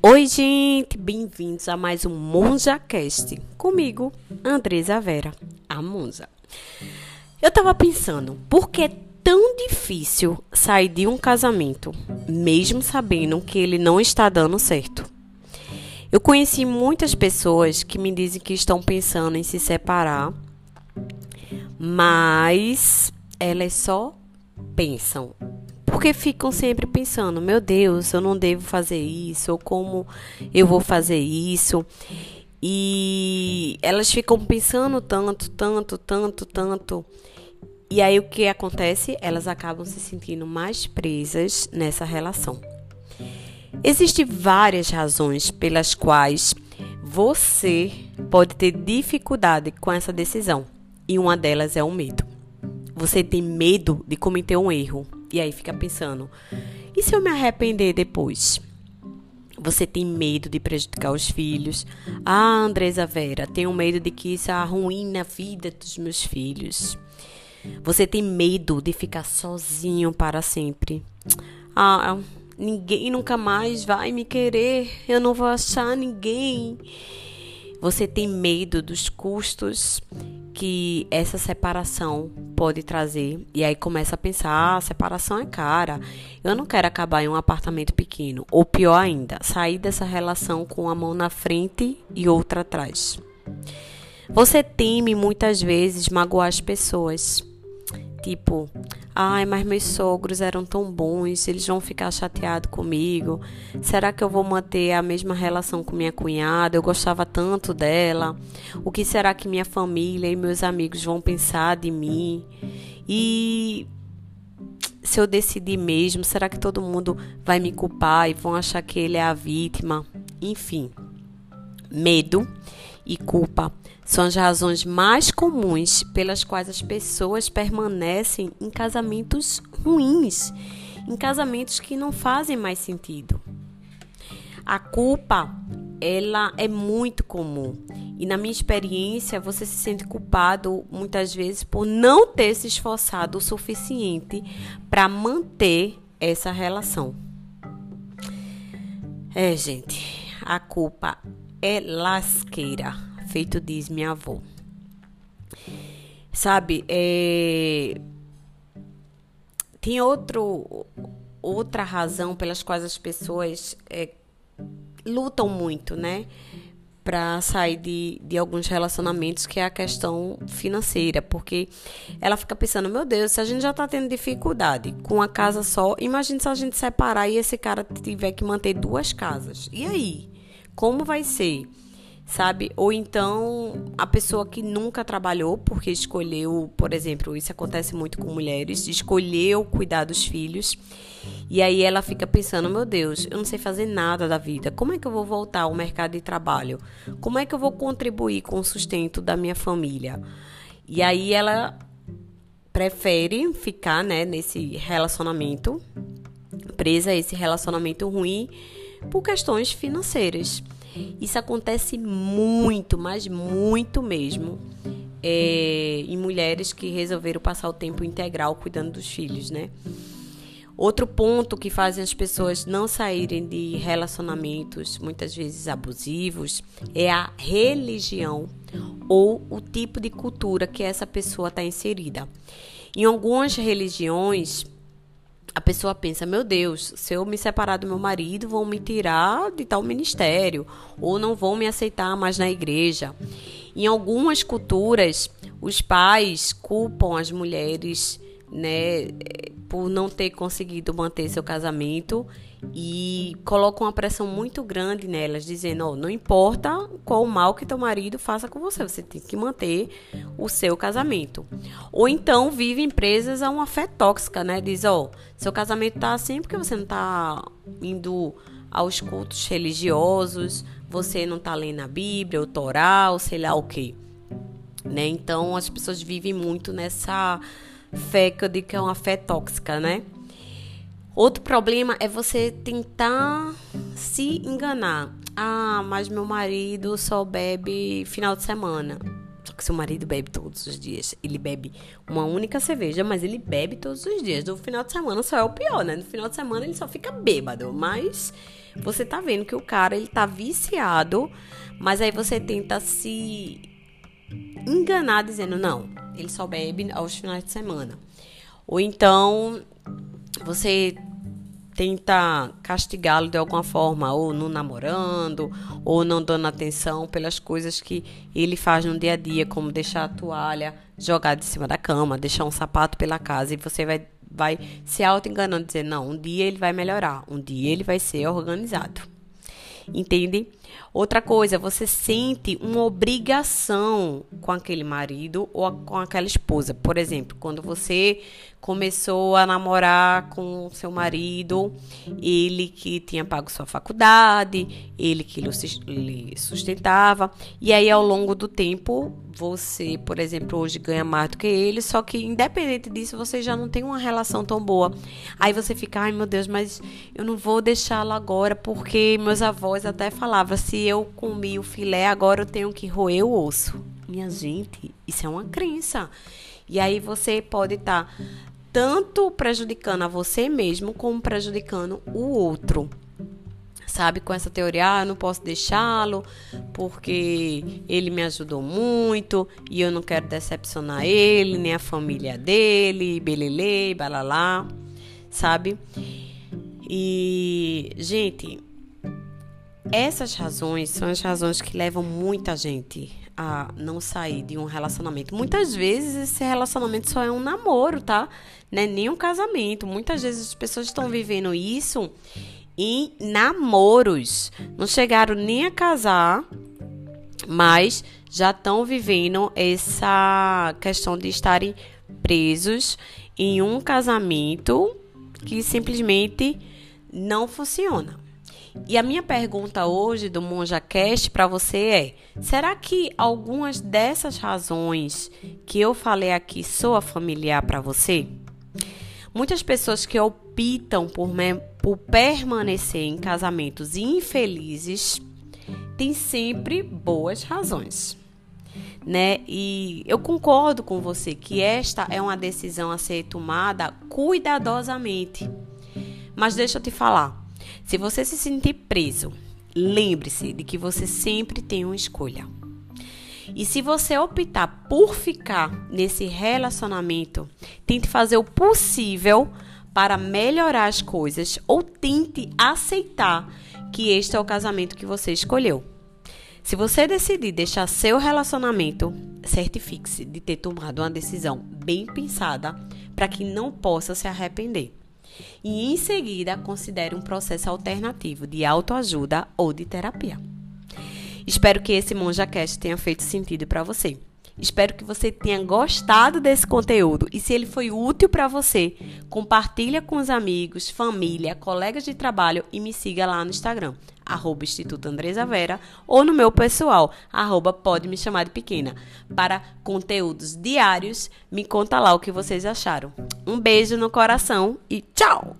Oi, gente, bem-vindos a mais um MonjaCast comigo, Andresa Vera, a Monza. Eu tava pensando, por que é tão difícil sair de um casamento, mesmo sabendo que ele não está dando certo? Eu conheci muitas pessoas que me dizem que estão pensando em se separar, mas elas só pensam porque ficam sempre pensando: meu Deus, eu não devo fazer isso, ou como eu vou fazer isso. E elas ficam pensando tanto, tanto, tanto, tanto. E aí o que acontece? Elas acabam se sentindo mais presas nessa relação. Existem várias razões pelas quais você pode ter dificuldade com essa decisão. E uma delas é o medo. Você tem medo de cometer um erro. E aí fica pensando: e se eu me arrepender depois? Você tem medo de prejudicar os filhos? Ah, Andresa Vera, tenho medo de que isso arruine a vida dos meus filhos. Você tem medo de ficar sozinho para sempre? Ah, ninguém nunca mais vai me querer. Eu não vou achar ninguém. Você tem medo dos custos que essa separação pode trazer. E aí começa a pensar: ah, separação é cara. Eu não quero acabar em um apartamento pequeno. Ou pior ainda, sair dessa relação com a mão na frente e outra atrás. Você teme muitas vezes magoar as pessoas. Tipo, ai, mas meus sogros eram tão bons, eles vão ficar chateados comigo. Será que eu vou manter a mesma relação com minha cunhada? Eu gostava tanto dela. O que será que minha família e meus amigos vão pensar de mim? E se eu decidir mesmo, será que todo mundo vai me culpar e vão achar que ele é a vítima? Enfim, medo e culpa são as razões mais comuns pelas quais as pessoas permanecem em casamentos ruins, em casamentos que não fazem mais sentido. A culpa, ela é muito comum. E na minha experiência, você se sente culpado muitas vezes por não ter se esforçado o suficiente para manter essa relação. É, gente, a culpa é lasqueira, feito diz minha avó. Sabe, é... tem outro, outra razão pelas quais as pessoas é, lutam muito, né? Para sair de, de alguns relacionamentos, que é a questão financeira, porque ela fica pensando: meu Deus, se a gente já tá tendo dificuldade com a casa só, imagine se a gente separar e esse cara tiver que manter duas casas. E aí? Como vai ser? Sabe? Ou então a pessoa que nunca trabalhou porque escolheu, por exemplo, isso acontece muito com mulheres, escolheu cuidar dos filhos. E aí ela fica pensando: meu Deus, eu não sei fazer nada da vida. Como é que eu vou voltar ao mercado de trabalho? Como é que eu vou contribuir com o sustento da minha família? E aí ela prefere ficar, né, nesse relacionamento, presa a esse relacionamento ruim por questões financeiras. Isso acontece muito, mas muito mesmo, é, em mulheres que resolveram passar o tempo integral cuidando dos filhos, né? Outro ponto que faz as pessoas não saírem de relacionamentos muitas vezes abusivos é a religião ou o tipo de cultura que essa pessoa está inserida. Em algumas religiões, a pessoa pensa: meu Deus, se eu me separar do meu marido, vão me tirar de tal ministério, ou não vão me aceitar mais na igreja. Em algumas culturas, os pais culpam as mulheres, né, por não ter conseguido manter seu casamento e colocam uma pressão muito grande nelas, dizendo: oh, não importa qual mal que teu marido faça com você, você tem que manter o seu casamento. Ou então vivem presas a uma fé tóxica, né? Diz: ó, oh, seu casamento tá assim porque você não tá indo aos cultos religiosos, você não tá lendo a Bíblia, o Torá, ou sei lá o que. Né? Então as pessoas vivem muito nessa fé que eu digo que é uma fé tóxica, né? Outro problema é você tentar se enganar. Ah, mas meu marido só bebe final de semana. Só que seu marido bebe todos os dias. Ele bebe uma única cerveja, mas ele bebe todos os dias. No final de semana só é o pior, né? No final de semana ele só fica bêbado. Mas você tá vendo que o cara ele tá viciado, mas aí você tenta se enganar dizendo não, ele só bebe aos finais de semana. Ou então você tenta castigá-lo de alguma forma, ou não namorando, ou não dando atenção pelas coisas que ele faz no dia a dia, como deixar a toalha jogada em cima da cama, deixar um sapato pela casa, e você vai, vai se auto-enganando, dizer, não, um dia ele vai melhorar, um dia ele vai ser organizado. Entende? Outra coisa, você sente uma obrigação com aquele marido ou com aquela esposa. Por exemplo, quando você começou a namorar com seu marido, ele que tinha pago sua faculdade, ele que lhe sustentava, e aí ao longo do tempo, você, por exemplo, hoje ganha mais do que ele, só que independente disso, você já não tem uma relação tão boa. Aí você fica, ai meu Deus, mas eu não vou deixá-lo agora, porque meus avós até falavam, se eu comi o filé, agora eu tenho que roer o osso. Minha gente, isso é uma crença. E aí você pode estar tá tanto prejudicando a você mesmo como prejudicando o outro. Sabe, com essa teoria, ah, eu não posso deixá-lo porque ele me ajudou muito e eu não quero decepcionar ele, nem a família dele, belele, balalá, sabe? E, gente, essas razões são as razões que levam muita gente a não sair de um relacionamento. Muitas vezes esse relacionamento só é um namoro, tá? Não é nem um casamento. Muitas vezes as pessoas estão vivendo isso em namoros. Não chegaram nem a casar, mas já estão vivendo essa questão de estarem presos em um casamento que simplesmente não funciona. E a minha pergunta hoje do MonjaCast para você é: será que algumas dessas razões que eu falei aqui soa familiar para você? Muitas pessoas que optam por, por permanecer em casamentos infelizes têm sempre boas razões. Né? E eu concordo com você que esta é uma decisão a ser tomada cuidadosamente. Mas deixa eu te falar, se você se sentir preso, lembre-se de que você sempre tem uma escolha. E se você optar por ficar nesse relacionamento, tente fazer o possível para melhorar as coisas ou tente aceitar que este é o casamento que você escolheu. Se você decidir deixar seu relacionamento, certifique-se de ter tomado uma decisão bem pensada para que não possa se arrepender e em seguida considere um processo alternativo de autoajuda ou de terapia. Espero que esse MonjaCast tenha feito sentido para você. Espero que você tenha gostado desse conteúdo e se ele foi útil para você, compartilha com os amigos, família, colegas de trabalho e me siga lá no Instagram, arroba Instituto Andresa Vera, ou no meu pessoal, arroba pode me chamar de pequena. Para conteúdos diários, me conta lá o que vocês acharam. Um beijo no coração e tchau!